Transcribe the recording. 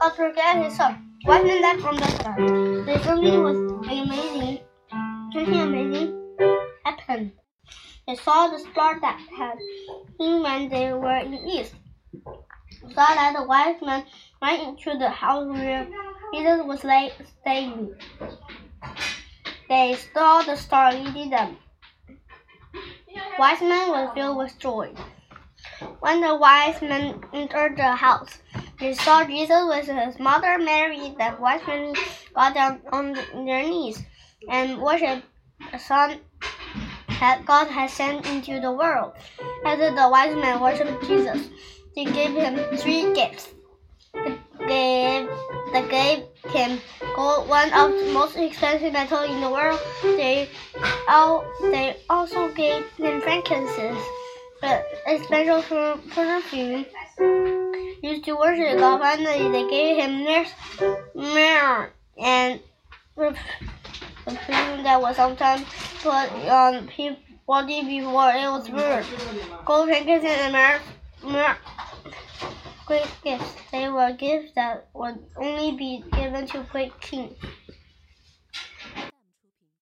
God forget his son. Men left from the sky. They something was amazing. Something amazing happened. They saw the star that had been when they were in the east. Saw that the wise men went into the house where Jesus was staying. They saw the star leading them. Wise men were filled with joy. When the wise men entered the house, they saw Jesus with his mother Mary. The wise men got down on their knees and worshipped the Son that God had sent into the world. After the wise men worshipped Jesus, they gave him three gifts. They gave, they gave him gold, one of the most expensive metal in the world. They, all, they also gave him frankincense, a special perfume to worship God. Finally, they gave him myrrh and perfume that was sometimes put on people's body before it was burned. Gold, frankincense, and myrrh, myrrh great gifts. They were gifts that would only be given to great kings.